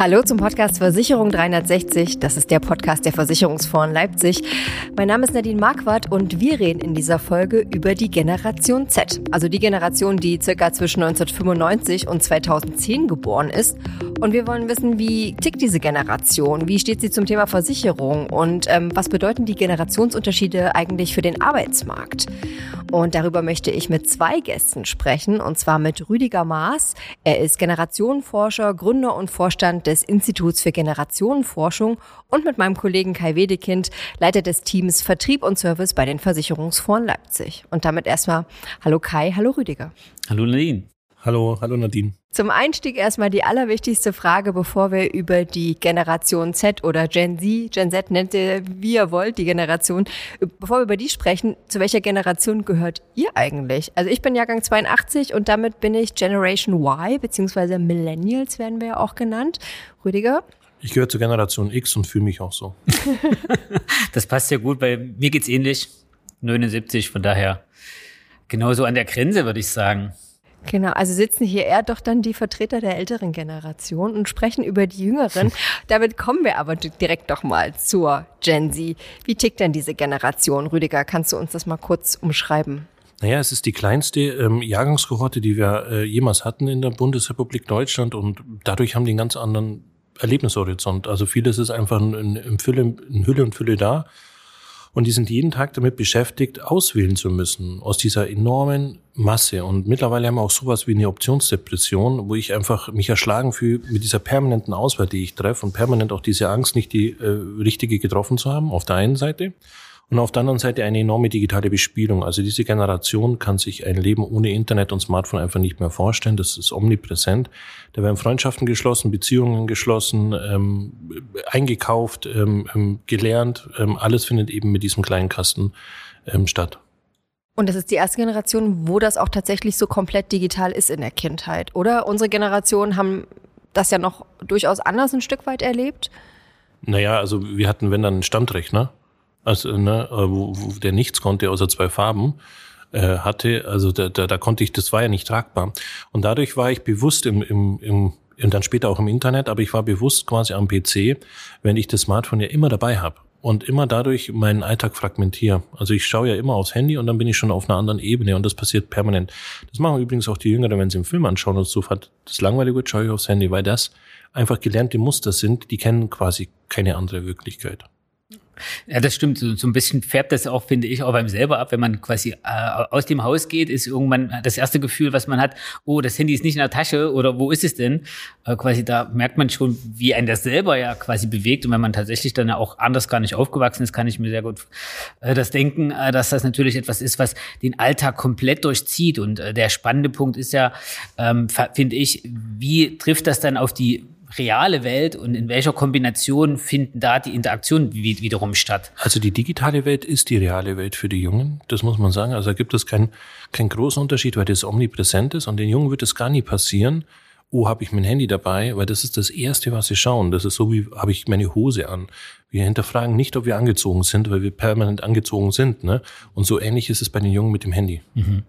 Hallo zum Podcast Versicherung 360. Das ist der Podcast der Versicherungsfonds Leipzig. Mein Name ist Nadine Marquardt und wir reden in dieser Folge über die Generation Z. Also die Generation, die circa zwischen 1995 und 2010 geboren ist. Und wir wollen wissen, wie tickt diese Generation? Wie steht sie zum Thema Versicherung? Und ähm, was bedeuten die Generationsunterschiede eigentlich für den Arbeitsmarkt? Und darüber möchte ich mit zwei Gästen sprechen, und zwar mit Rüdiger Maas. Er ist Generationenforscher, Gründer und Vorstand des Instituts für Generationenforschung und mit meinem Kollegen Kai Wedekind, Leiter des Teams Vertrieb und Service bei den Versicherungsfonds Leipzig. Und damit erstmal Hallo Kai, hallo Rüdiger. Hallo Nadine. Hallo, hallo Nadine. Zum Einstieg erstmal die allerwichtigste Frage, bevor wir über die Generation Z oder Gen Z, Gen Z nennt ihr, wie ihr wollt, die Generation, bevor wir über die sprechen, zu welcher Generation gehört ihr eigentlich? Also ich bin Jahrgang 82 und damit bin ich Generation Y, beziehungsweise Millennials werden wir ja auch genannt. Rüdiger? Ich gehöre zur Generation X und fühle mich auch so. das passt ja gut, weil mir geht's ähnlich. 79, von daher genauso an der Grenze, würde ich sagen. Genau, also sitzen hier eher doch dann die Vertreter der älteren Generation und sprechen über die jüngeren. Damit kommen wir aber direkt doch mal zur Gen Z. Wie tickt denn diese Generation? Rüdiger, kannst du uns das mal kurz umschreiben? Naja, es ist die kleinste ähm, Jahrgangskohorte, die wir äh, jemals hatten in der Bundesrepublik Deutschland und dadurch haben die einen ganz anderen Erlebnishorizont. Also vieles ist einfach in, in, Fülle, in Hülle und Fülle da. Und die sind jeden Tag damit beschäftigt, auswählen zu müssen aus dieser enormen Masse. Und mittlerweile haben wir auch sowas wie eine Optionsdepression, wo ich einfach mich erschlagen fühle mit dieser permanenten Auswahl, die ich treffe und permanent auch diese Angst, nicht die äh, richtige getroffen zu haben, auf der einen Seite. Und auf der anderen Seite eine enorme digitale Bespielung. Also diese Generation kann sich ein Leben ohne Internet und Smartphone einfach nicht mehr vorstellen. Das ist omnipräsent. Da werden Freundschaften geschlossen, Beziehungen geschlossen, ähm, eingekauft, ähm, ähm, gelernt. Ähm, alles findet eben mit diesem kleinen Kasten ähm, statt. Und das ist die erste Generation, wo das auch tatsächlich so komplett digital ist in der Kindheit, oder? Unsere Generation haben das ja noch durchaus anders ein Stück weit erlebt. Naja, also wir hatten, wenn dann einen Standrechner also, ne, äh, wo, wo der nichts konnte außer zwei Farben äh, hatte. Also da, da, da konnte ich, das war ja nicht tragbar. Und dadurch war ich bewusst im, im, im und dann später auch im Internet, aber ich war bewusst quasi am PC, wenn ich das Smartphone ja immer dabei habe und immer dadurch meinen Alltag fragmentiere. Also ich schaue ja immer aufs Handy und dann bin ich schon auf einer anderen Ebene und das passiert permanent. Das machen übrigens auch die Jüngeren, wenn sie einen Film anschauen und so hat das langweilig wird, schaue ich aufs Handy, weil das einfach gelernte Muster sind, die kennen quasi keine andere Wirklichkeit. Ja, das stimmt. So, so ein bisschen färbt das auch, finde ich, auch beim selber ab. Wenn man quasi äh, aus dem Haus geht, ist irgendwann das erste Gefühl, was man hat, oh, das Handy ist nicht in der Tasche oder wo ist es denn? Äh, quasi da merkt man schon, wie ein das selber ja quasi bewegt. Und wenn man tatsächlich dann auch anders gar nicht aufgewachsen ist, kann ich mir sehr gut äh, das denken, äh, dass das natürlich etwas ist, was den Alltag komplett durchzieht. Und äh, der spannende Punkt ist ja, ähm, finde ich, wie trifft das dann auf die reale Welt und in welcher Kombination finden da die Interaktionen wiederum statt? Also die digitale Welt ist die reale Welt für die Jungen, das muss man sagen. Also da gibt es keinen kein großen Unterschied, weil das omnipräsent ist und den Jungen wird es gar nie passieren, oh, habe ich mein Handy dabei, weil das ist das Erste, was sie schauen. Das ist so, wie habe ich meine Hose an. Wir hinterfragen nicht, ob wir angezogen sind, weil wir permanent angezogen sind. Ne? Und so ähnlich ist es bei den Jungen mit dem Handy. Mhm.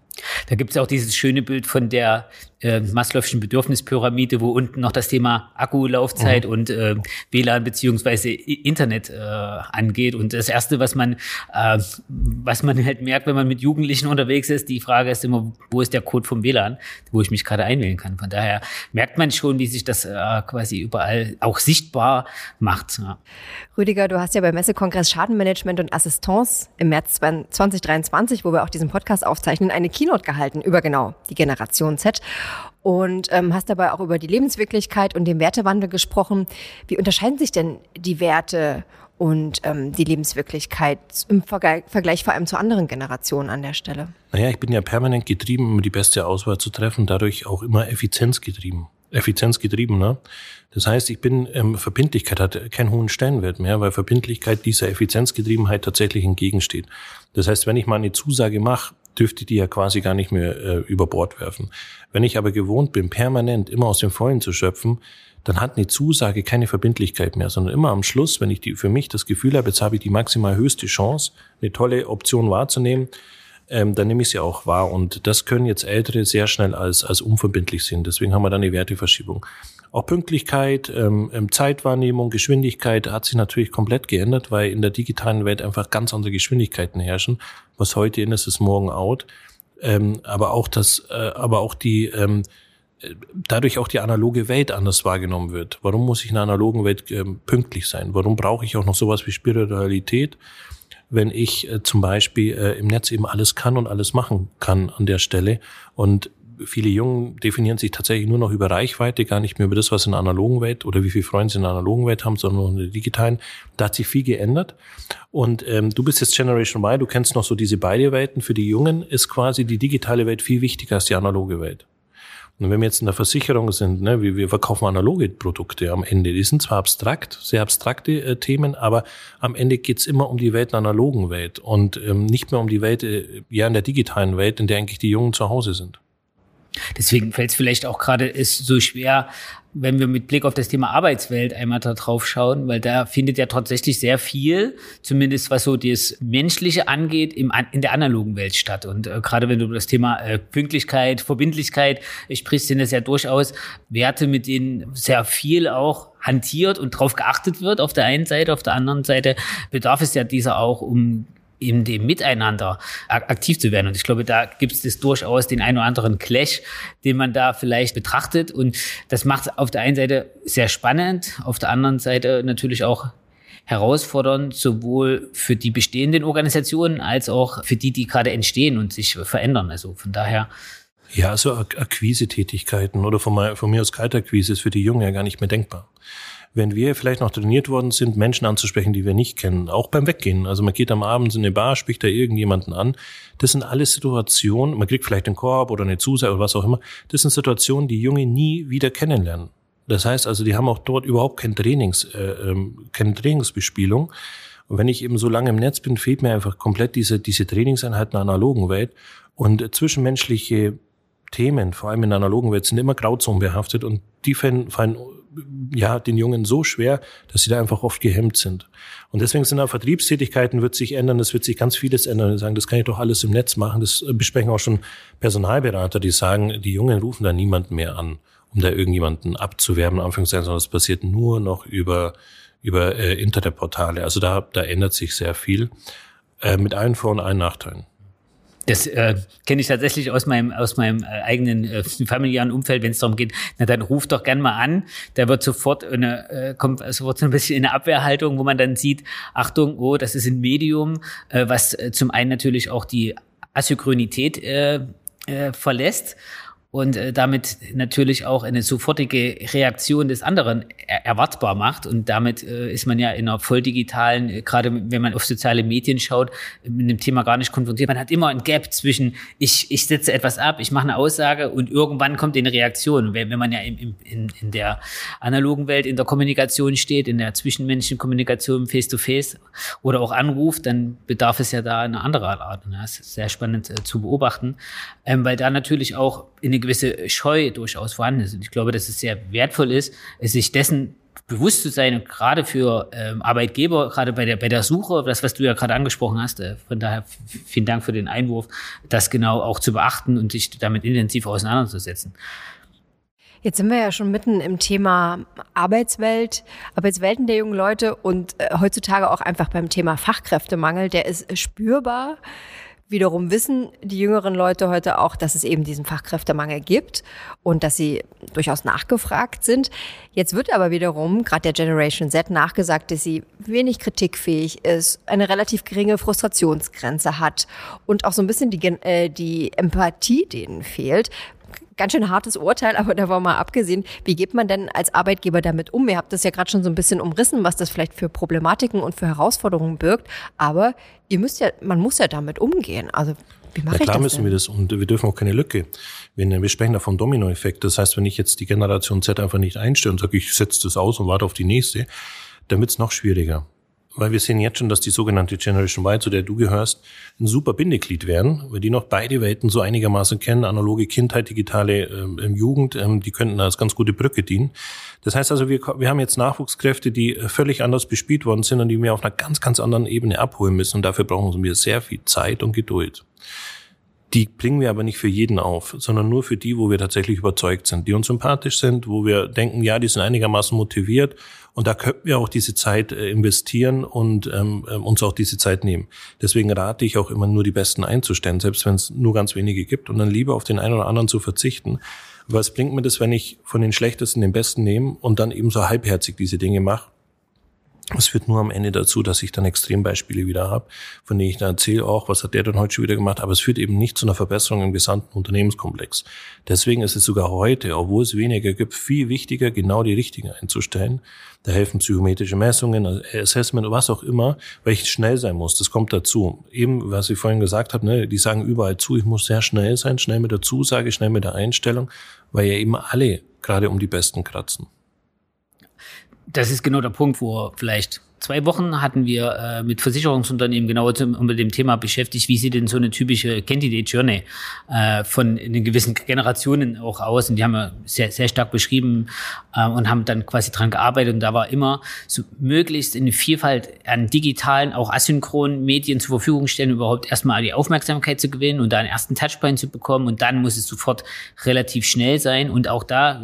Da gibt es auch dieses schöne Bild von der äh, Maslow'schen Bedürfnispyramide, wo unten noch das Thema Akkulaufzeit mhm. und äh, WLAN beziehungsweise Internet äh, angeht. Und das Erste, was man, äh, was man halt merkt, wenn man mit Jugendlichen unterwegs ist, die Frage ist immer, wo ist der Code vom WLAN, wo ich mich gerade einwählen kann. Von daher merkt man schon, wie sich das äh, quasi überall auch sichtbar macht. Ja. Rüdiger, du hast ja beim Messekongress Schadenmanagement und Assistance im März 2023, wo wir auch diesen Podcast aufzeichnen, eine Keynote gehalten über genau die Generation Z und ähm, hast dabei auch über die Lebenswirklichkeit und den Wertewandel gesprochen. Wie unterscheiden sich denn die Werte und ähm, die Lebenswirklichkeit im Vergleich, vor allem zu anderen Generationen an der Stelle? Naja, ich bin ja permanent getrieben, um die beste Auswahl zu treffen, dadurch auch immer effizienzgetrieben. Effizienzgetrieben, ne? Das heißt, ich bin, ähm, Verbindlichkeit hat keinen hohen Stellenwert mehr, weil Verbindlichkeit dieser Effizienzgetriebenheit tatsächlich entgegensteht. Das heißt, wenn ich mal eine Zusage mache, dürfte die ja quasi gar nicht mehr äh, über Bord werfen. Wenn ich aber gewohnt bin, permanent immer aus dem Vollen zu schöpfen, dann hat eine Zusage keine Verbindlichkeit mehr, sondern immer am Schluss, wenn ich die, für mich das Gefühl habe, jetzt habe ich die maximal höchste Chance, eine tolle Option wahrzunehmen, ähm, dann nehme ich sie auch wahr. Und das können jetzt Ältere sehr schnell als, als unverbindlich sehen. Deswegen haben wir dann eine Werteverschiebung. Auch Pünktlichkeit, ähm, ähm, Zeitwahrnehmung, Geschwindigkeit hat sich natürlich komplett geändert, weil in der digitalen Welt einfach ganz andere Geschwindigkeiten herrschen. Was heute in ist, ist morgen out. Ähm, aber auch das, äh, aber auch die ähm, dadurch auch die analoge Welt anders wahrgenommen wird. Warum muss ich in einer analogen Welt ähm, pünktlich sein? Warum brauche ich auch noch sowas wie Spiritualität, wenn ich äh, zum Beispiel äh, im Netz eben alles kann und alles machen kann an der Stelle? Und viele Jungen definieren sich tatsächlich nur noch über Reichweite, gar nicht mehr über das, was in der analogen Welt oder wie viele Freunde sie in der analogen Welt haben, sondern nur in der digitalen. Da hat sich viel geändert. Und ähm, du bist jetzt Generation Y, du kennst noch so diese beide Welten. Für die Jungen ist quasi die digitale Welt viel wichtiger als die analoge Welt. Und wenn wir jetzt in der Versicherung sind, ne, wie wir verkaufen analoge Produkte am Ende, die sind zwar abstrakt, sehr abstrakte äh, Themen, aber am Ende geht's immer um die Welt der analogen Welt und ähm, nicht mehr um die Welt, äh, ja, in der digitalen Welt, in der eigentlich die Jungen zu Hause sind. Deswegen fällt es vielleicht auch gerade so schwer, wenn wir mit Blick auf das Thema Arbeitswelt einmal da drauf schauen, weil da findet ja tatsächlich sehr viel, zumindest was so das Menschliche angeht, im, in der analogen Welt statt. Und äh, gerade wenn du das Thema äh, Pünktlichkeit, Verbindlichkeit sprichst, sind das ja durchaus Werte, mit denen sehr viel auch hantiert und drauf geachtet wird auf der einen Seite, auf der anderen Seite bedarf es ja dieser auch, um in dem Miteinander aktiv zu werden. Und ich glaube, da gibt es durchaus den einen oder anderen Clash, den man da vielleicht betrachtet. Und das macht es auf der einen Seite sehr spannend, auf der anderen Seite natürlich auch herausfordernd, sowohl für die bestehenden Organisationen als auch für die, die gerade entstehen und sich verändern. Also von daher. Ja, so Akquise-Tätigkeiten oder von, mir aus Kaltakquise ist für die Jungen ja gar nicht mehr denkbar wenn wir vielleicht noch trainiert worden sind, Menschen anzusprechen, die wir nicht kennen, auch beim Weggehen. Also man geht am Abend in eine Bar, spricht da irgendjemanden an. Das sind alles Situationen, man kriegt vielleicht einen Korb oder eine Zusage oder was auch immer. Das sind Situationen, die Junge nie wieder kennenlernen. Das heißt also, die haben auch dort überhaupt kein Trainings, äh, ähm, keine Trainingsbespielung. Und wenn ich eben so lange im Netz bin, fehlt mir einfach komplett diese, diese Trainingseinheiten in der analogen Welt. Und zwischenmenschliche Themen, vor allem in der analogen Welt, sind immer grauzonenbehaftet und die fallen, fallen ja, den Jungen so schwer, dass sie da einfach oft gehemmt sind. Und deswegen sind auch Vertriebstätigkeiten wird sich ändern, es wird sich ganz vieles ändern. Die sagen, das kann ich doch alles im Netz machen. Das besprechen auch schon Personalberater, die sagen, die Jungen rufen da niemanden mehr an, um da irgendjemanden abzuwerben, Anführungszeichen, sondern das passiert nur noch über, über äh, Internetportale. Also da, da ändert sich sehr viel, äh, mit allen Vor- und allen Nachteilen. Das äh, kenne ich tatsächlich aus meinem aus meinem äh, eigenen äh, familiären Umfeld, wenn es darum geht, na dann ruf doch gern mal an. Da wird sofort eine, äh, kommt sofort so ein bisschen in eine Abwehrhaltung, wo man dann sieht, Achtung, oh, das ist ein Medium, äh, was äh, zum einen natürlich auch die Asynchronität äh, äh, verlässt und äh, damit natürlich auch eine sofortige Reaktion des anderen er erwartbar macht. Und damit äh, ist man ja in einer voll digitalen, äh, gerade wenn man auf soziale Medien schaut, mit dem Thema gar nicht konfrontiert. Man hat immer ein Gap zwischen, ich, ich setze etwas ab, ich mache eine Aussage und irgendwann kommt eine Reaktion. Wenn, wenn man ja im, im, in, in der analogen Welt in der Kommunikation steht, in der zwischenmenschlichen Kommunikation face-to-face -face oder auch anruft, dann bedarf es ja da eine andere Art. Und das ist sehr spannend äh, zu beobachten, ähm, weil da natürlich auch in gewisse Scheu durchaus vorhanden ist. Und ich glaube, dass es sehr wertvoll ist, sich dessen bewusst zu sein und gerade für ähm, Arbeitgeber, gerade bei der, bei der Suche, das, was du ja gerade angesprochen hast, äh, von daher vielen Dank für den Einwurf, das genau auch zu beachten und sich damit intensiv auseinanderzusetzen. Jetzt sind wir ja schon mitten im Thema Arbeitswelt, Arbeitswelten der jungen Leute und äh, heutzutage auch einfach beim Thema Fachkräftemangel. Der ist spürbar. Wiederum wissen die jüngeren Leute heute auch, dass es eben diesen Fachkräftemangel gibt und dass sie durchaus nachgefragt sind. Jetzt wird aber wiederum, gerade der Generation Z, nachgesagt, dass sie wenig kritikfähig ist, eine relativ geringe Frustrationsgrenze hat und auch so ein bisschen die, äh, die Empathie denen fehlt ganz schön hartes Urteil, aber da war mal abgesehen, wie geht man denn als Arbeitgeber damit um? Ihr habt das ja gerade schon so ein bisschen umrissen, was das vielleicht für Problematiken und für Herausforderungen birgt, aber ihr müsst ja, man muss ja damit umgehen. Also wie mache ja, klar ich das müssen denn? wir das und wir dürfen auch keine Lücke. Wir, wir sprechen da vom Dominoeffekt. Das heißt, wenn ich jetzt die Generation Z einfach nicht einstelle und sage, ich setze das aus und warte auf die nächste, dann wird es noch schwieriger weil wir sehen jetzt schon, dass die sogenannte Generation Y, zu der du gehörst, ein super Bindeglied werden, weil die noch beide Welten so einigermaßen kennen, analoge Kindheit, digitale ähm, Jugend, ähm, die könnten als ganz gute Brücke dienen. Das heißt also, wir, wir haben jetzt Nachwuchskräfte, die äh, völlig anders bespielt worden sind und die wir auf einer ganz, ganz anderen Ebene abholen müssen und dafür brauchen wir sehr viel Zeit und Geduld. Die bringen wir aber nicht für jeden auf, sondern nur für die, wo wir tatsächlich überzeugt sind, die uns sympathisch sind, wo wir denken, ja, die sind einigermaßen motiviert und da könnten wir auch diese Zeit äh, investieren und ähm, ähm, uns auch diese Zeit nehmen. Deswegen rate ich auch immer nur die Besten einzustellen, selbst wenn es nur ganz wenige gibt und dann lieber auf den einen oder anderen zu verzichten. Was bringt mir das, wenn ich von den Schlechtesten den Besten nehme und dann eben so halbherzig diese Dinge mache? Es führt nur am Ende dazu, dass ich dann Extrembeispiele wieder habe, von denen ich dann erzähle auch, was hat der denn heute schon wieder gemacht, aber es führt eben nicht zu einer Verbesserung im gesamten Unternehmenskomplex. Deswegen ist es sogar heute, obwohl es weniger gibt, viel wichtiger, genau die richtigen einzustellen. Da helfen psychometrische Messungen, Assessment, was auch immer, weil ich schnell sein muss. Das kommt dazu. Eben, was ich vorhin gesagt habe, ne, die sagen überall zu, ich muss sehr schnell sein, schnell mit der Zusage, schnell mit der Einstellung, weil ja eben alle gerade um die Besten kratzen das ist genau der Punkt, wo vielleicht zwei Wochen hatten wir äh, mit Versicherungsunternehmen genau zum, unter dem Thema beschäftigt, wie sieht denn so eine typische Candidate Journey äh, von den gewissen Generationen auch aus. Und die haben wir sehr, sehr stark beschrieben äh, und haben dann quasi dran gearbeitet. Und da war immer so möglichst eine Vielfalt an digitalen, auch asynchronen Medien zur Verfügung stellen, überhaupt erstmal die Aufmerksamkeit zu gewinnen und da einen ersten Touchpoint zu bekommen. Und dann muss es sofort relativ schnell sein. Und auch da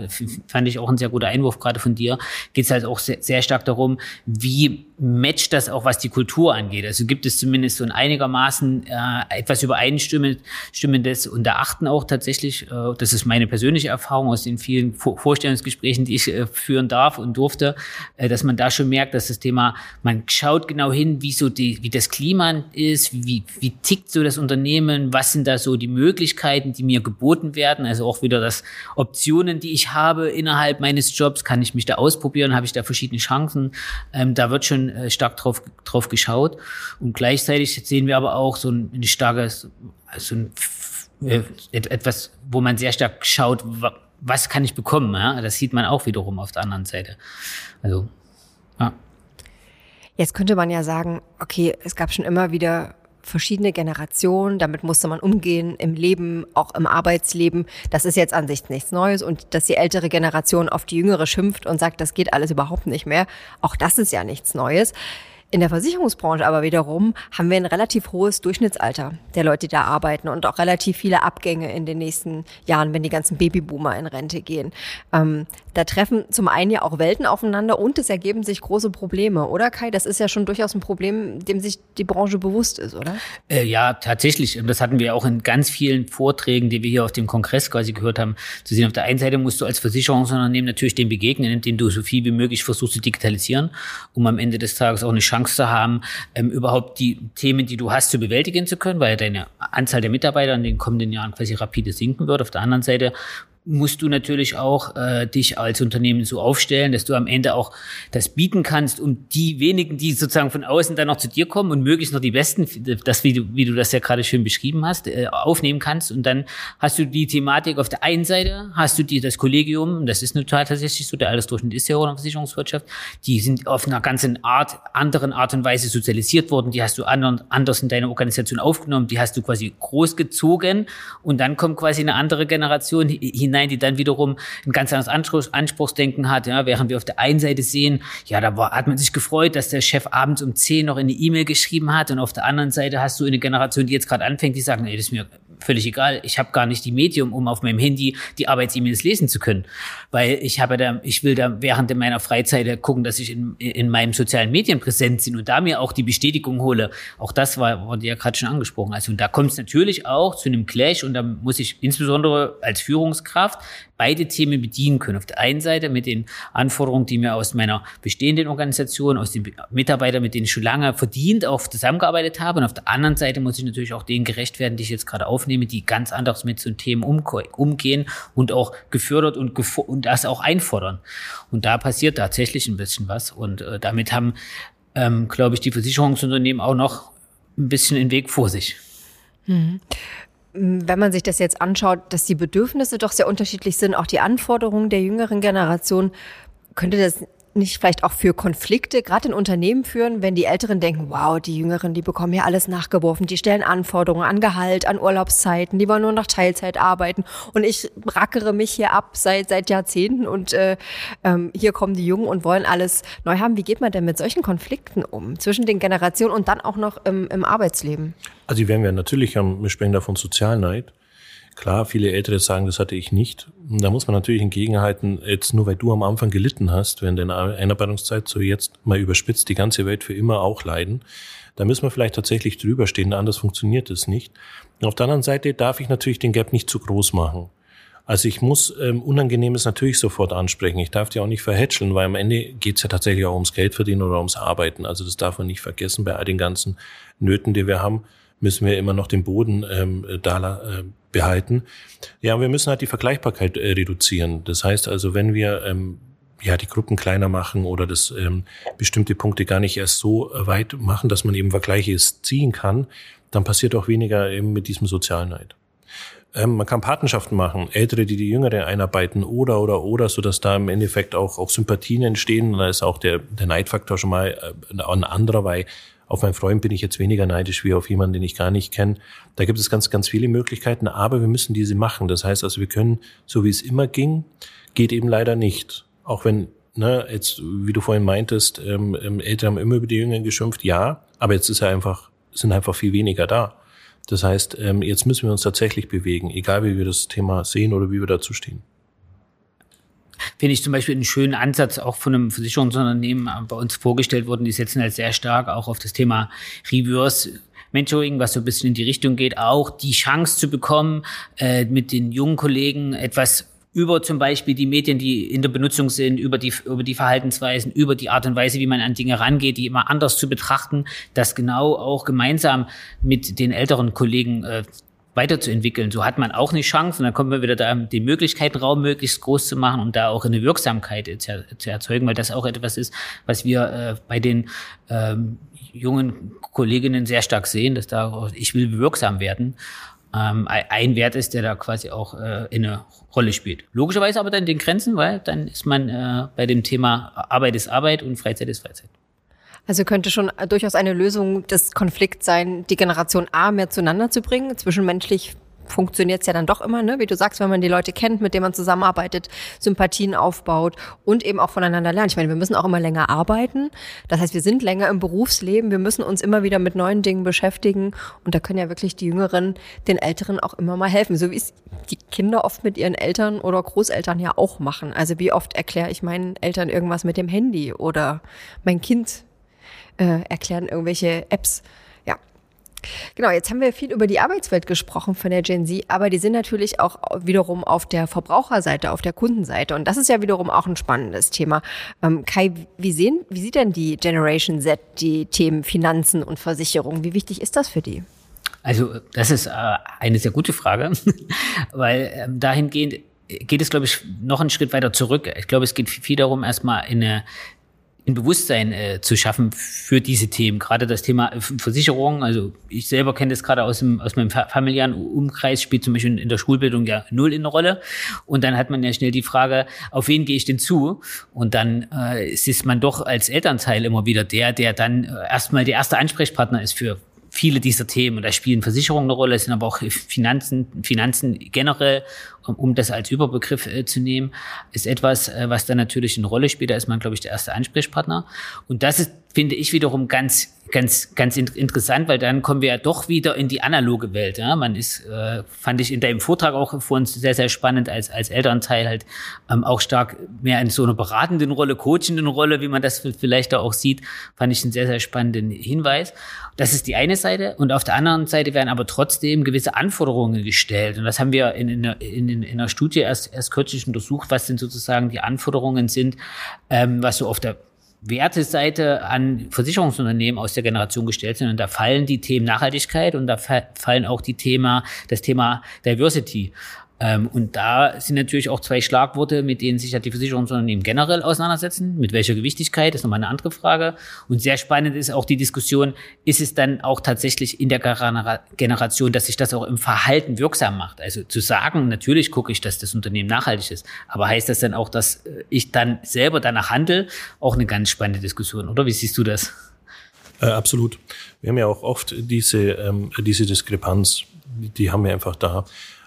fand ich auch ein sehr guter Einwurf gerade von dir, geht es halt auch sehr, sehr stark darum, wie matcht das auch, was die Kultur angeht. Also gibt es zumindest so ein einigermaßen äh, etwas übereinstimmendes und da achten auch tatsächlich, äh, das ist meine persönliche Erfahrung aus den vielen Vor Vorstellungsgesprächen, die ich äh, führen darf und durfte, äh, dass man da schon merkt, dass das Thema, man schaut genau hin, wie so die, wie das Klima ist, wie, wie tickt so das Unternehmen, was sind da so die Möglichkeiten, die mir geboten werden, also auch wieder das Optionen, die ich habe innerhalb meines Jobs, kann ich mich da ausprobieren, habe ich da verschiedene Chancen, ähm, da wird schon äh, stark drauf, drauf geschaut. Und gleichzeitig sehen wir aber auch so ein, ein starkes, so ein, äh, etwas, wo man sehr stark schaut, was kann ich bekommen. Ja? Das sieht man auch wiederum auf der anderen Seite. Also, ja. Jetzt könnte man ja sagen, okay, es gab schon immer wieder verschiedene Generationen, damit musste man umgehen im Leben, auch im Arbeitsleben. Das ist jetzt an sich nichts Neues und dass die ältere Generation auf die jüngere schimpft und sagt, das geht alles überhaupt nicht mehr, auch das ist ja nichts Neues. In der Versicherungsbranche aber wiederum haben wir ein relativ hohes Durchschnittsalter der Leute, die da arbeiten und auch relativ viele Abgänge in den nächsten Jahren, wenn die ganzen Babyboomer in Rente gehen. Ähm, da treffen zum einen ja auch Welten aufeinander und es ergeben sich große Probleme, oder Kai? Das ist ja schon durchaus ein Problem, dem sich die Branche bewusst ist, oder? Äh, ja, tatsächlich. Das hatten wir auch in ganz vielen Vorträgen, die wir hier auf dem Kongress quasi gehört haben, zu sehen. Auf der einen Seite musst du als Versicherungsunternehmen natürlich dem begegnen, indem du so viel wie möglich versuchst zu digitalisieren, um am Ende des Tages auch eine Chance zu haben, ähm, überhaupt die Themen, die du hast, zu bewältigen zu können, weil deine Anzahl der Mitarbeiter in den kommenden Jahren quasi rapide sinken wird. Auf der anderen Seite musst du natürlich auch äh, dich als Unternehmen so aufstellen, dass du am Ende auch das bieten kannst, um die wenigen, die sozusagen von außen dann noch zu dir kommen und möglichst noch die Besten, das wie du, wie du das ja gerade schön beschrieben hast, äh, aufnehmen kannst. Und dann hast du die Thematik auf der einen Seite, hast du die das Kollegium, das ist total tatsächlich so, der Altersdurchschnitt ist ja auch in der Versicherungswirtschaft, die sind auf einer ganzen Art, anderen Art und Weise sozialisiert worden, die hast du anders in deine Organisation aufgenommen, die hast du quasi großgezogen und dann kommt quasi eine andere Generation hinein hinein, die dann wiederum ein ganz anderes Anspruch, Anspruchsdenken hat. Ja, während wir auf der einen Seite sehen, ja, da war, hat man sich gefreut, dass der Chef abends um 10 noch eine E-Mail geschrieben hat und auf der anderen Seite hast du eine Generation, die jetzt gerade anfängt, die sagen, nee, das ist mir völlig egal. Ich habe gar nicht die Medium, um auf meinem Handy die Arbeits-E-Mails lesen zu können, weil ich habe da, ich will da während meiner Freizeit gucken, dass ich in, in meinen sozialen Medien präsent bin und da mir auch die Bestätigung hole. Auch das war, wurde ja gerade schon angesprochen. Also und da kommt es natürlich auch zu einem Clash und da muss ich insbesondere als Führungskraft beide Themen bedienen können. Auf der einen Seite mit den Anforderungen, die mir aus meiner bestehenden Organisation, aus den Mitarbeitern, mit denen ich schon lange verdient, auch zusammengearbeitet habe. Und auf der anderen Seite muss ich natürlich auch denen gerecht werden, die ich jetzt gerade aufnehme, die ganz anders mit so Themen umgehen und auch gefördert und, und das auch einfordern. Und da passiert tatsächlich ein bisschen was. Und äh, damit haben, ähm, glaube ich, die Versicherungsunternehmen auch noch ein bisschen den Weg vor sich. Mhm wenn man sich das jetzt anschaut, dass die Bedürfnisse doch sehr unterschiedlich sind, auch die Anforderungen der jüngeren Generation, könnte das nicht vielleicht auch für Konflikte, gerade in Unternehmen führen, wenn die Älteren denken, wow, die Jüngeren, die bekommen hier alles nachgeworfen, die stellen Anforderungen an Gehalt, an Urlaubszeiten, die wollen nur noch Teilzeit arbeiten und ich rackere mich hier ab seit, seit Jahrzehnten und äh, ähm, hier kommen die Jungen und wollen alles neu haben. Wie geht man denn mit solchen Konflikten um zwischen den Generationen und dann auch noch im, im Arbeitsleben? Also die werden wir natürlich haben, wir sprechen da von Sozialneid. Klar, viele Ältere sagen, das hatte ich nicht. Da muss man natürlich entgegenhalten, jetzt nur weil du am Anfang gelitten hast, während deiner Einarbeitungszeit, so jetzt mal überspitzt, die ganze Welt für immer auch leiden. Da müssen wir vielleicht tatsächlich drüber stehen, anders funktioniert es nicht. Und auf der anderen Seite darf ich natürlich den Gap nicht zu groß machen. Also ich muss ähm, Unangenehmes natürlich sofort ansprechen. Ich darf die auch nicht verhätscheln, weil am Ende geht's ja tatsächlich auch ums Geld verdienen oder ums Arbeiten. Also das darf man nicht vergessen bei all den ganzen Nöten, die wir haben müssen wir immer noch den Boden ähm, da äh, behalten. Ja, wir müssen halt die Vergleichbarkeit äh, reduzieren. Das heißt also, wenn wir ähm, ja die Gruppen kleiner machen oder das ähm, bestimmte Punkte gar nicht erst so weit machen, dass man eben Vergleiche ziehen kann, dann passiert auch weniger eben mit diesem Sozialneid. Ähm, man kann Patenschaften machen, Ältere, die die Jüngere einarbeiten oder oder oder, so dass da im Endeffekt auch auch Sympathien entstehen. Da ist auch der der Neidfaktor schon mal äh, ein anderer, weil auf meinen Freund bin ich jetzt weniger neidisch wie auf jemanden, den ich gar nicht kenne. Da gibt es ganz, ganz viele Möglichkeiten, aber wir müssen diese machen. Das heißt also, wir können, so wie es immer ging, geht eben leider nicht. Auch wenn, ne, jetzt, wie du vorhin meintest, ähm, ähm, Eltern haben immer über die Jüngeren geschimpft, ja, aber jetzt ist er einfach, sind einfach viel weniger da. Das heißt, ähm, jetzt müssen wir uns tatsächlich bewegen, egal wie wir das Thema sehen oder wie wir dazu stehen finde ich zum Beispiel einen schönen Ansatz auch von einem Versicherungsunternehmen bei uns vorgestellt worden. Die setzen halt sehr stark auch auf das Thema Reverse Mentoring, was so ein bisschen in die Richtung geht, auch die Chance zu bekommen, äh, mit den jungen Kollegen etwas über zum Beispiel die Medien, die in der Benutzung sind, über die, über die Verhaltensweisen, über die Art und Weise, wie man an Dinge rangeht, die immer anders zu betrachten, das genau auch gemeinsam mit den älteren Kollegen äh, weiterzuentwickeln. So hat man auch eine Chance und dann kommt man wieder da, den Möglichkeitenraum möglichst groß zu machen, um da auch eine Wirksamkeit zu, erzeugen, weil das auch etwas ist, was wir äh, bei den ähm, jungen Kolleginnen sehr stark sehen, dass da ich will wirksam werden. Ähm, ein Wert ist, der da quasi auch äh, in eine Rolle spielt. Logischerweise aber dann den Grenzen, weil dann ist man äh, bei dem Thema Arbeit ist Arbeit und Freizeit ist Freizeit. Also könnte schon durchaus eine Lösung des Konflikts sein, die Generation A mehr zueinander zu bringen. Zwischenmenschlich funktioniert es ja dann doch immer, ne? wie du sagst, wenn man die Leute kennt, mit denen man zusammenarbeitet, Sympathien aufbaut und eben auch voneinander lernt. Ich meine, wir müssen auch immer länger arbeiten. Das heißt, wir sind länger im Berufsleben, wir müssen uns immer wieder mit neuen Dingen beschäftigen und da können ja wirklich die Jüngeren den Älteren auch immer mal helfen, so wie es die Kinder oft mit ihren Eltern oder Großeltern ja auch machen. Also wie oft erkläre ich meinen Eltern irgendwas mit dem Handy oder mein Kind äh, erklären irgendwelche Apps. Ja. Genau, jetzt haben wir viel über die Arbeitswelt gesprochen von der Gen Z, aber die sind natürlich auch wiederum auf der Verbraucherseite, auf der Kundenseite. Und das ist ja wiederum auch ein spannendes Thema. Ähm, Kai, wie, sehen, wie sieht denn die Generation Z die Themen Finanzen und Versicherung? Wie wichtig ist das für die? Also, das ist äh, eine sehr gute Frage, weil ähm, dahingehend geht es, glaube ich, noch einen Schritt weiter zurück. Ich glaube, es geht viel darum, erstmal in eine ein Bewusstsein äh, zu schaffen für diese Themen. Gerade das Thema äh, Versicherung, also ich selber kenne das gerade aus, aus meinem familiären Umkreis, spielt zum Beispiel in der Schulbildung ja null in der Rolle. Und dann hat man ja schnell die Frage, auf wen gehe ich denn zu? Und dann äh, ist man doch als Elternteil immer wieder der, der dann äh, erstmal der erste Ansprechpartner ist für viele dieser Themen. Da spielen Versicherungen eine Rolle, sind aber auch Finanzen, Finanzen generell, um, um das als Überbegriff äh, zu nehmen, ist etwas, äh, was da natürlich eine Rolle spielt. Da ist man, glaube ich, der erste Ansprechpartner. Und das ist, finde ich, wiederum ganz ganz, ganz interessant, weil dann kommen wir ja doch wieder in die analoge Welt. Ja? Man ist, äh, fand ich in deinem Vortrag auch für uns sehr, sehr spannend, als, als Elternteil halt ähm, auch stark mehr in so einer beratenden Rolle, coachenden Rolle, wie man das vielleicht da auch sieht, fand ich einen sehr, sehr spannenden Hinweis. Das ist die eine Seite. Und auf der anderen Seite werden aber trotzdem gewisse Anforderungen gestellt. Und das haben wir in, in, in, in einer Studie erst, erst kürzlich untersucht, was denn sozusagen die Anforderungen sind, ähm, was so auf der Werteseite an Versicherungsunternehmen aus der Generation gestellt sind. Und da fallen die Themen Nachhaltigkeit und da fallen auch die Thema, das Thema Diversity. Ähm, und da sind natürlich auch zwei Schlagworte, mit denen sich ja die Versicherungsunternehmen generell auseinandersetzen. Mit welcher Gewichtigkeit ist nochmal eine andere Frage. Und sehr spannend ist auch die Diskussion, ist es dann auch tatsächlich in der Generation, dass sich das auch im Verhalten wirksam macht? Also zu sagen, natürlich gucke ich, dass das Unternehmen nachhaltig ist. Aber heißt das dann auch, dass äh, ich dann selber danach handle? Auch eine ganz spannende Diskussion, oder? Wie siehst du das? Äh, absolut. Wir haben ja auch oft diese, ähm, diese Diskrepanz, die, die haben wir einfach da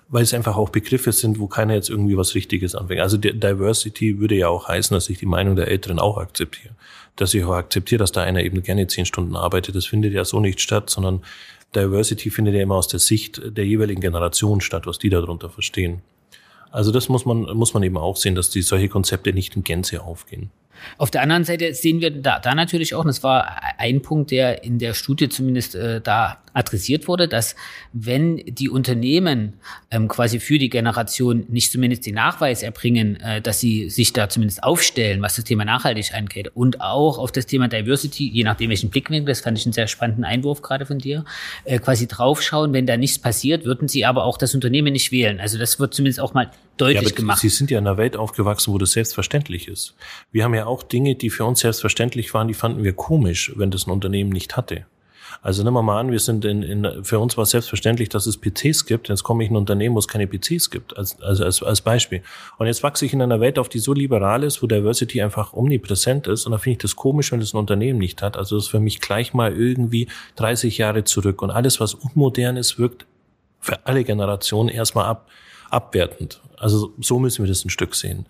weil es einfach auch Begriffe sind, wo keiner jetzt irgendwie was Richtiges anfängt. Also Diversity würde ja auch heißen, dass ich die Meinung der Älteren auch akzeptiere. Dass ich auch akzeptiere, dass da einer eben gerne zehn Stunden arbeitet. Das findet ja so nicht statt, sondern Diversity findet ja immer aus der Sicht der jeweiligen Generation statt, was die darunter verstehen. Also das muss man, muss man eben auch sehen, dass die solche Konzepte nicht in Gänze aufgehen. Auf der anderen Seite sehen wir da, da natürlich auch, und das war ein Punkt, der in der Studie zumindest äh, da adressiert wurde, dass wenn die Unternehmen ähm, quasi für die Generation nicht zumindest den Nachweis erbringen, äh, dass sie sich da zumindest aufstellen, was das Thema nachhaltig angeht und auch auf das Thema Diversity, je nachdem welchen Blickwinkel, das fand ich einen sehr spannenden Einwurf gerade von dir, äh, quasi draufschauen, wenn da nichts passiert, würden sie aber auch das Unternehmen nicht wählen. Also das wird zumindest auch mal deutlich ja, gemacht. Sie sind ja in einer Welt aufgewachsen, wo das selbstverständlich ist. Wir haben ja auch Dinge, die für uns selbstverständlich waren, die fanden wir komisch, wenn das ein Unternehmen nicht hatte. Also nehmen wir mal an, wir sind in, in für uns war es selbstverständlich, dass es PCs gibt. Jetzt komme ich in ein Unternehmen, wo es keine PCs gibt, als, also als, als Beispiel. Und jetzt wachse ich in einer Welt auf, die so liberal ist, wo Diversity einfach omnipräsent ist. Und da finde ich das komisch, wenn das ein Unternehmen nicht hat. Also das ist für mich gleich mal irgendwie 30 Jahre zurück. Und alles, was unmodern ist, wirkt für alle Generationen erstmal ab, abwertend. Also so müssen wir das ein Stück sehen.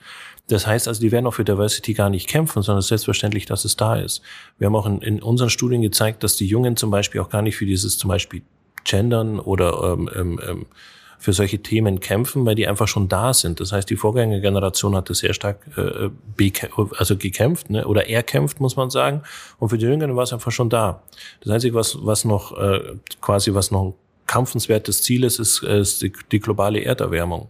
Das heißt also, die werden auch für Diversity gar nicht kämpfen, sondern es ist selbstverständlich, dass es da ist. Wir haben auch in, in unseren Studien gezeigt, dass die Jungen zum Beispiel auch gar nicht für dieses zum Beispiel Gendern oder ähm, ähm, ähm für solche Themen kämpfen, weil die einfach schon da sind. Das heißt, die Vorgängergeneration hat das sehr stark äh, also gekämpft, ne? oder erkämpft, muss man sagen. Und für die Jüngeren war es einfach schon da. Das Einzige, was, was noch äh, quasi was noch kampfenswertes Ziel ist, ist, ist die, die globale Erderwärmung.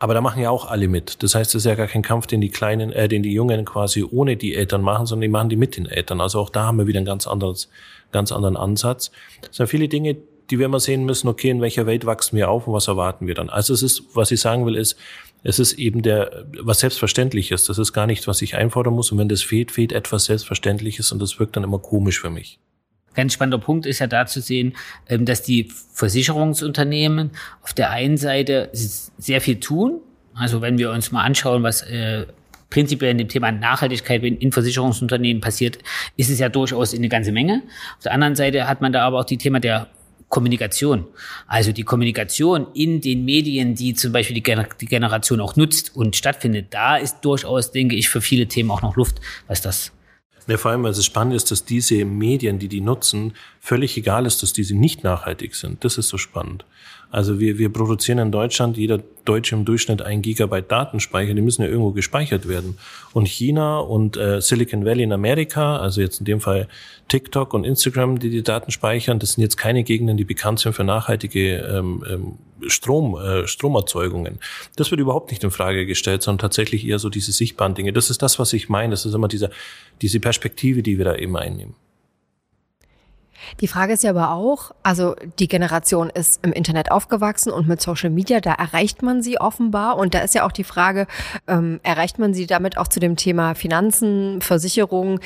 Aber da machen ja auch alle mit. Das heißt, es ist ja gar kein Kampf, den die Kleinen, äh, den die Jungen quasi ohne die Eltern machen, sondern die machen die mit den Eltern. Also auch da haben wir wieder einen ganz anderes, ganz anderen Ansatz. Es sind viele Dinge, die wir immer sehen müssen, okay, in welcher Welt wachsen wir auf und was erwarten wir dann? Also es ist, was ich sagen will, ist, es ist eben der, was selbstverständlich ist. Das ist gar nichts, was ich einfordern muss. Und wenn das fehlt, fehlt etwas Selbstverständliches und das wirkt dann immer komisch für mich. Ganz spannender Punkt ist ja da zu sehen, ähm, dass die Versicherungsunternehmen auf der einen Seite sehr viel tun. Also wenn wir uns mal anschauen, was äh, prinzipiell in dem Thema Nachhaltigkeit in Versicherungsunternehmen passiert, ist es ja durchaus eine ganze Menge. Auf der anderen Seite hat man da aber auch die Thema der Kommunikation. Also die Kommunikation in den Medien, die zum Beispiel die, Generation auch nutzt und stattfindet, da ist durchaus, denke ich, für viele Themen auch noch Luft, was das ja, vor allem, weil es spannend ist, dass diese Medien, die die nutzen, völlig egal ist, dass diese nicht nachhaltig sind. Das ist so spannend. Also wir, wir produzieren in Deutschland, jeder Deutsche im Durchschnitt ein Gigabyte Datenspeicher, die müssen ja irgendwo gespeichert werden. Und China und äh, Silicon Valley in Amerika, also jetzt in dem Fall TikTok und Instagram, die die Daten speichern, das sind jetzt keine Gegenden, die bekannt sind für nachhaltige ähm, ähm, Strom, äh, Stromerzeugungen. Das wird überhaupt nicht in Frage gestellt, sondern tatsächlich eher so diese sichtbaren Dinge. Das ist das, was ich meine. Das ist immer diese, diese Perspektive, die wir da eben einnehmen. Die Frage ist ja aber auch, also die Generation ist im Internet aufgewachsen und mit Social Media, da erreicht man sie offenbar. Und da ist ja auch die Frage, ähm, erreicht man sie damit auch zu dem Thema Finanzen, Versicherungen?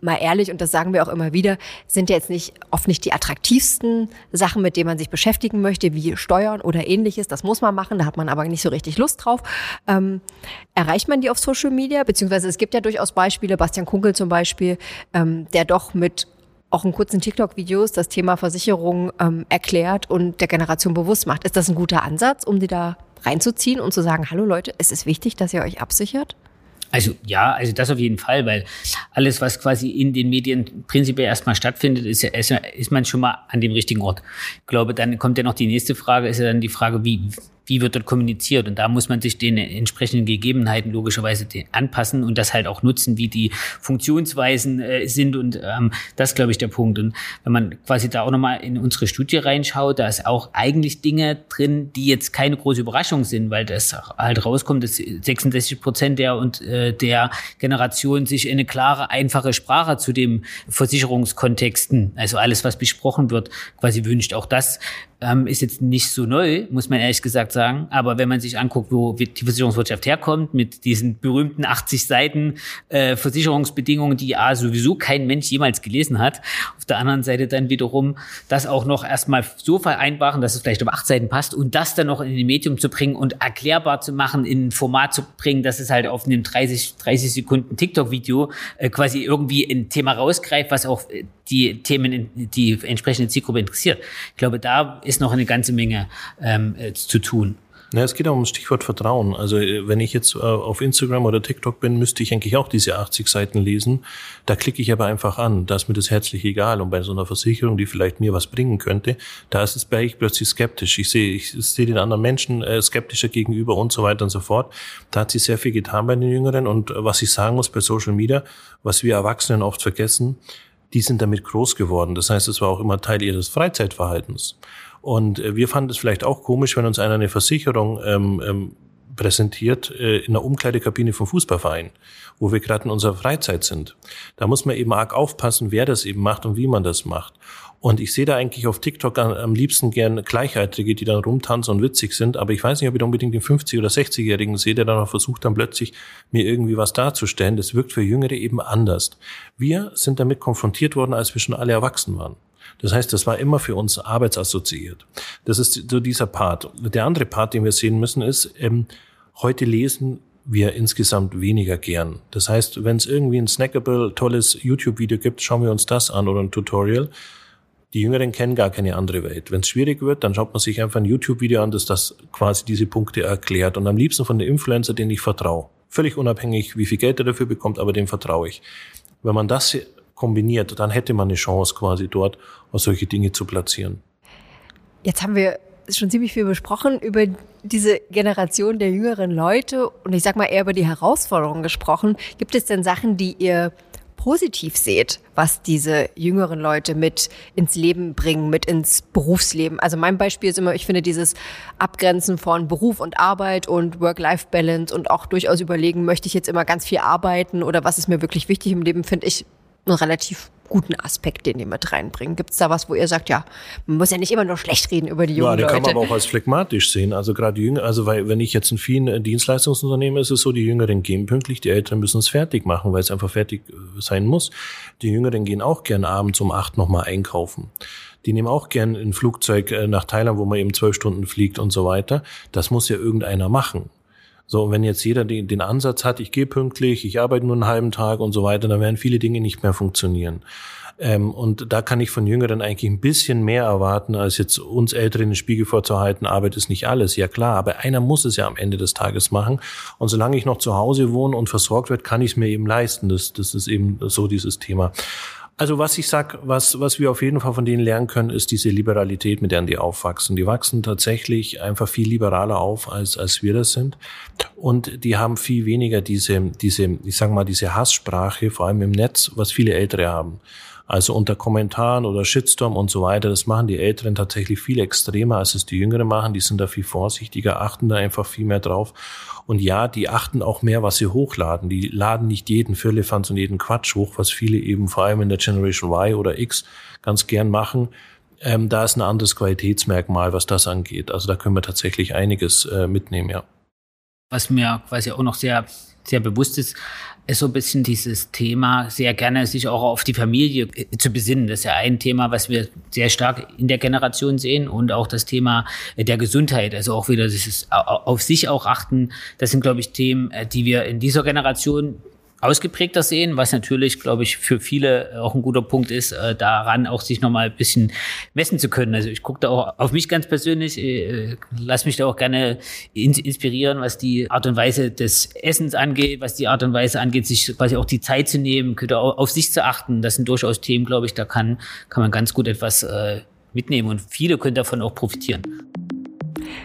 mal ehrlich, und das sagen wir auch immer wieder, sind ja jetzt nicht oft nicht die attraktivsten Sachen, mit denen man sich beschäftigen möchte, wie Steuern oder ähnliches. Das muss man machen, da hat man aber nicht so richtig Lust drauf. Ähm, erreicht man die auf Social Media? Beziehungsweise es gibt ja durchaus Beispiele, Bastian Kunkel zum Beispiel, ähm, der doch mit auch in kurzen TikTok-Videos das Thema Versicherung ähm, erklärt und der Generation bewusst macht. Ist das ein guter Ansatz, um die da reinzuziehen und zu sagen, hallo Leute, es ist wichtig, dass ihr euch absichert? Also ja, also das auf jeden Fall, weil alles, was quasi in den Medien prinzipiell erstmal stattfindet, ist, ja, ist man schon mal an dem richtigen Ort. Ich glaube, dann kommt ja noch die nächste Frage, ist ja dann die Frage, wie, wie wird dort kommuniziert. Und da muss man sich den entsprechenden Gegebenheiten logischerweise anpassen und das halt auch nutzen, wie die Funktionsweisen äh, sind. Und ähm, das glaube ich der Punkt. Und wenn man quasi da auch nochmal in unsere Studie reinschaut, da ist auch eigentlich Dinge drin, die jetzt keine große Überraschung sind, weil das halt rauskommt, dass 66 Prozent der und äh, der Generation sich eine klare, einfache Sprache zu dem Versicherungskontexten, also alles, was besprochen wird, quasi wünscht. Auch das ähm, ist jetzt nicht so neu, muss man ehrlich gesagt sagen. Aber wenn man sich anguckt, wo die Versicherungswirtschaft herkommt, mit diesen berühmten 80 Seiten äh, Versicherungsbedingungen, die A sowieso kein Mensch jemals gelesen hat, auf der anderen Seite dann wiederum das auch noch erstmal so vereinbaren, dass es vielleicht auf acht Seiten passt und das dann noch in ein Medium zu bringen und erklärbar zu machen, in ein Format zu bringen, dass es halt auf einem 30, 30 Sekunden TikTok-Video äh, quasi irgendwie ein Thema rausgreift, was auch äh, die Themen, die entsprechende Zielgruppe interessiert. Ich glaube, da ist noch eine ganze Menge ähm, äh, zu tun. Ja, es geht auch um das Stichwort Vertrauen. Also äh, wenn ich jetzt äh, auf Instagram oder TikTok bin, müsste ich eigentlich auch diese 80 Seiten lesen. Da klicke ich aber einfach an. Da ist mir das herzlich egal. Und bei so einer Versicherung, die vielleicht mir was bringen könnte, da ist es bei ich plötzlich skeptisch. Ich sehe, ich sehe den anderen Menschen äh, skeptischer gegenüber und so weiter und so fort. Da hat sich sehr viel getan bei den Jüngeren. Und was ich sagen muss bei Social Media, was wir Erwachsenen oft vergessen, die sind damit groß geworden. Das heißt, es war auch immer Teil ihres Freizeitverhaltens. Und äh, wir fanden es vielleicht auch komisch, wenn uns einer eine Versicherung ähm, ähm, präsentiert äh, in der Umkleidekabine vom Fußballverein, wo wir gerade in unserer Freizeit sind. Da muss man eben arg aufpassen, wer das eben macht und wie man das macht. Und ich sehe da eigentlich auf TikTok am, liebsten gern Gleichaltrige, die dann rumtanzen und witzig sind. Aber ich weiß nicht, ob ich da unbedingt den 50- oder 60-Jährigen sehe, der dann auch versucht, dann plötzlich mir irgendwie was darzustellen. Das wirkt für Jüngere eben anders. Wir sind damit konfrontiert worden, als wir schon alle erwachsen waren. Das heißt, das war immer für uns arbeitsassoziiert. Das ist so dieser Part. Der andere Part, den wir sehen müssen, ist, ähm, heute lesen wir insgesamt weniger gern. Das heißt, wenn es irgendwie ein snackable, tolles YouTube-Video gibt, schauen wir uns das an oder ein Tutorial. Die Jüngeren kennen gar keine andere Welt. Wenn es schwierig wird, dann schaut man sich einfach ein YouTube-Video an, das das quasi diese Punkte erklärt. Und am liebsten von der Influencer, den ich vertraue. Völlig unabhängig, wie viel Geld er dafür bekommt, aber dem vertraue ich. Wenn man das kombiniert, dann hätte man eine Chance quasi dort auch solche Dinge zu platzieren. Jetzt haben wir schon ziemlich viel besprochen über diese Generation der jüngeren Leute und ich sag mal eher über die Herausforderungen gesprochen. Gibt es denn Sachen, die ihr positiv seht, was diese jüngeren Leute mit ins Leben bringen, mit ins Berufsleben. Also mein Beispiel ist immer, ich finde dieses Abgrenzen von Beruf und Arbeit und Work-Life-Balance und auch durchaus überlegen, möchte ich jetzt immer ganz viel arbeiten oder was ist mir wirklich wichtig im Leben, finde ich einen relativ guten Aspekt, den ihr mit reinbringen. Gibt es da was, wo ihr sagt, ja, man muss ja nicht immer nur schlecht reden über die jungen Leute? Ja, den kann man aber auch als phlegmatisch sehen. Also gerade die Jünger, also weil, wenn ich jetzt in vielen Dienstleistungsunternehmen ist es so, die Jüngeren gehen pünktlich, die Älteren müssen es fertig machen, weil es einfach fertig äh, sein muss. Die Jüngeren gehen auch gern abends um acht nochmal einkaufen. Die nehmen auch gern ein Flugzeug äh, nach Thailand, wo man eben zwölf Stunden fliegt und so weiter. Das muss ja irgendeiner machen. So, wenn jetzt jeder den, den Ansatz hat, ich gehe pünktlich, ich arbeite nur einen halben Tag und so weiter, dann werden viele Dinge nicht mehr funktionieren. Ähm, und da kann ich von Jüngeren eigentlich ein bisschen mehr erwarten, als jetzt uns Älteren den Spiegel vorzuhalten, Arbeit ist nicht alles. Ja klar, aber einer muss es ja am Ende des Tages machen. Und solange ich noch zu Hause wohne und versorgt werde, kann ich es mir eben leisten. Das, das ist eben so dieses Thema. Also was ich sag, was, was wir auf jeden Fall von denen lernen können, ist diese Liberalität, mit der die aufwachsen. Die wachsen tatsächlich einfach viel liberaler auf, als, als wir das sind. Und die haben viel weniger diese, diese, ich sag mal, diese Hasssprache, vor allem im Netz, was viele Ältere haben. Also unter Kommentaren oder Shitstorm und so weiter, das machen die Älteren tatsächlich viel extremer, als es die Jüngeren machen. Die sind da viel vorsichtiger, achten da einfach viel mehr drauf. Und ja, die achten auch mehr, was sie hochladen. Die laden nicht jeden Firlefanz und jeden Quatsch hoch, was viele eben vor allem in der Generation Y oder X ganz gern machen. Ähm, da ist ein anderes Qualitätsmerkmal, was das angeht. Also da können wir tatsächlich einiges äh, mitnehmen, ja. Was mir quasi auch noch sehr, sehr bewusst ist, ist so ein bisschen dieses Thema, sehr gerne sich auch auf die Familie äh, zu besinnen. Das ist ja ein Thema, was wir sehr stark in der Generation sehen und auch das Thema äh, der Gesundheit, also auch wieder dieses auf sich auch achten. Das sind, glaube ich, Themen, äh, die wir in dieser Generation ausgeprägter sehen, was natürlich, glaube ich, für viele auch ein guter Punkt ist, äh, daran auch sich nochmal ein bisschen messen zu können. Also ich gucke da auch auf mich ganz persönlich, äh, lass mich da auch gerne in, inspirieren, was die Art und Weise des Essens angeht, was die Art und Weise angeht, sich quasi auch die Zeit zu nehmen, auf sich zu achten. Das sind durchaus Themen, glaube ich, da kann, kann man ganz gut etwas äh, mitnehmen und viele können davon auch profitieren.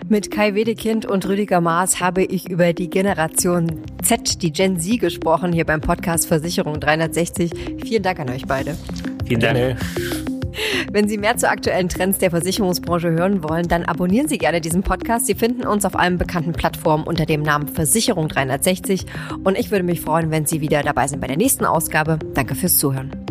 Mit Kai Wedekind und Rüdiger Maas habe ich über die Generation Z, die Gen Z, gesprochen, hier beim Podcast Versicherung 360. Vielen Dank an euch beide. Vielen Dank. Wenn Sie mehr zu aktuellen Trends der Versicherungsbranche hören wollen, dann abonnieren Sie gerne diesen Podcast. Sie finden uns auf allen bekannten Plattformen unter dem Namen Versicherung 360. Und ich würde mich freuen, wenn Sie wieder dabei sind bei der nächsten Ausgabe. Danke fürs Zuhören.